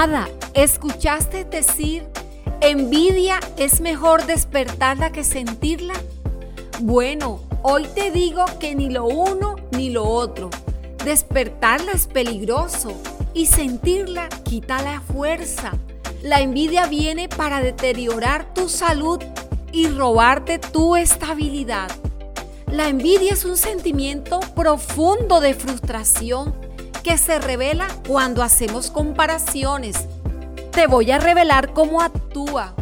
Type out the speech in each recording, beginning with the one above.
Amada, ¿escuchaste decir, envidia es mejor despertarla que sentirla? Bueno, hoy te digo que ni lo uno ni lo otro. Despertarla es peligroso y sentirla quita la fuerza. La envidia viene para deteriorar tu salud y robarte tu estabilidad. La envidia es un sentimiento profundo de frustración que se revela cuando hacemos comparaciones. Te voy a revelar cómo actúa.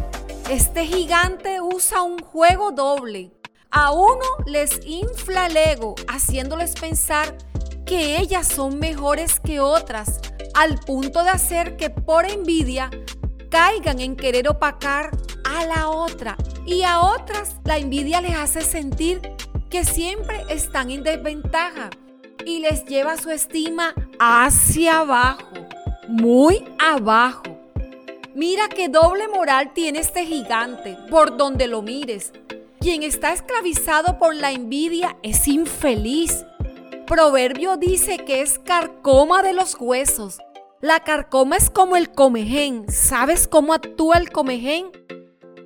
Este gigante usa un juego doble. A uno les infla el ego, haciéndoles pensar que ellas son mejores que otras, al punto de hacer que por envidia caigan en querer opacar a la otra. Y a otras la envidia les hace sentir que siempre están en desventaja y les lleva su estima hacia abajo, muy abajo. Mira qué doble moral tiene este gigante, por donde lo mires. Quien está esclavizado por la envidia es infeliz. Proverbio dice que es carcoma de los huesos. La carcoma es como el comején. ¿Sabes cómo actúa el comején?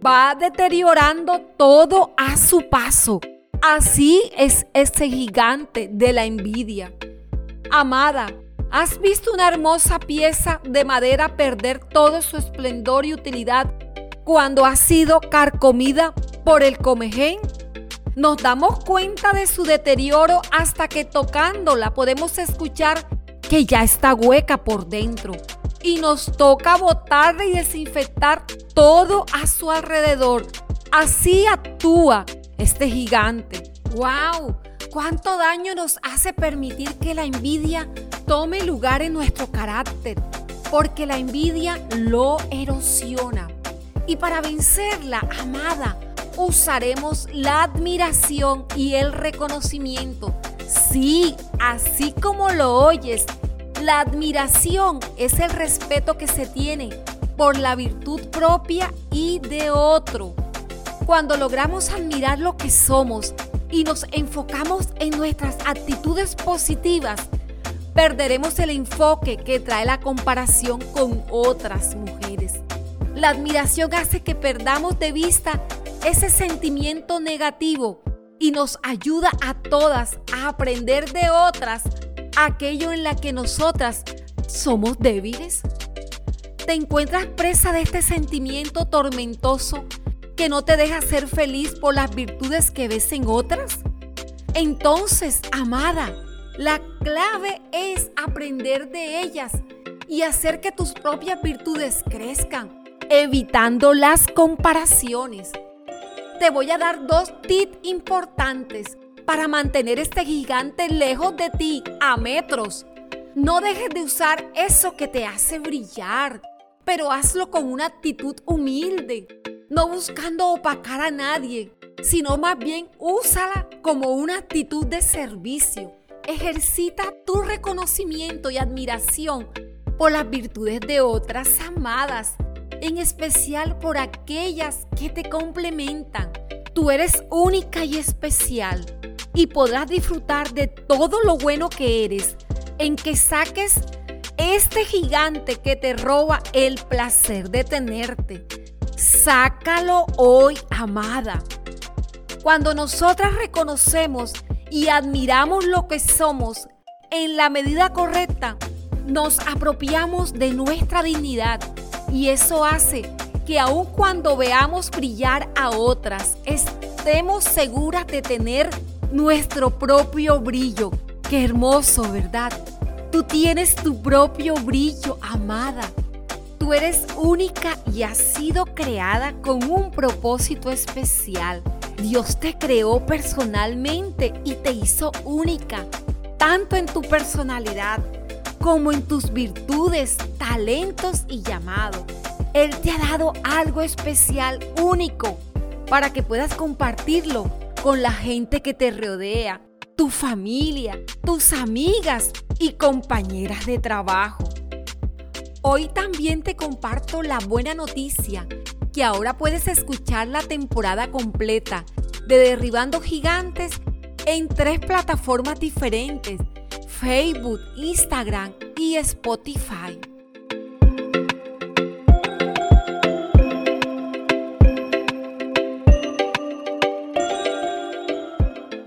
Va deteriorando todo a su paso. Así es este gigante de la envidia. Amada, ¿has visto una hermosa pieza de madera perder todo su esplendor y utilidad cuando ha sido carcomida por el comején? Nos damos cuenta de su deterioro hasta que tocándola podemos escuchar que ya está hueca por dentro y nos toca botarla y desinfectar todo a su alrededor. Así actúa este gigante. ¡Wow! ¿Cuánto daño nos hace permitir que la envidia tome lugar en nuestro carácter? Porque la envidia lo erosiona. Y para vencerla, amada, usaremos la admiración y el reconocimiento. Sí, así como lo oyes, la admiración es el respeto que se tiene por la virtud propia y de otro. Cuando logramos admirar lo que somos y nos enfocamos en nuestras actitudes positivas, perderemos el enfoque que trae la comparación con otras mujeres. La admiración hace que perdamos de vista ese sentimiento negativo y nos ayuda a todas a aprender de otras aquello en la que nosotras somos débiles. ¿Te encuentras presa de este sentimiento tormentoso que no te deja ser feliz por las virtudes que ves en otras? Entonces, amada, la clave es aprender de ellas y hacer que tus propias virtudes crezcan, evitando las comparaciones. Te voy a dar dos tips importantes para mantener este gigante lejos de ti a metros. No dejes de usar eso que te hace brillar, pero hazlo con una actitud humilde no buscando opacar a nadie, sino más bien úsala como una actitud de servicio. Ejercita tu reconocimiento y admiración por las virtudes de otras amadas, en especial por aquellas que te complementan. Tú eres única y especial y podrás disfrutar de todo lo bueno que eres en que saques este gigante que te roba el placer de tenerte Sácalo hoy, amada. Cuando nosotras reconocemos y admiramos lo que somos en la medida correcta, nos apropiamos de nuestra dignidad y eso hace que aun cuando veamos brillar a otras, estemos seguras de tener nuestro propio brillo. Qué hermoso, ¿verdad? Tú tienes tu propio brillo, amada. Tú eres única y has sido creada con un propósito especial. Dios te creó personalmente y te hizo única, tanto en tu personalidad como en tus virtudes, talentos y llamado. Él te ha dado algo especial, único, para que puedas compartirlo con la gente que te rodea, tu familia, tus amigas y compañeras de trabajo. Hoy también te comparto la buena noticia que ahora puedes escuchar la temporada completa de Derribando Gigantes en tres plataformas diferentes, Facebook, Instagram y Spotify.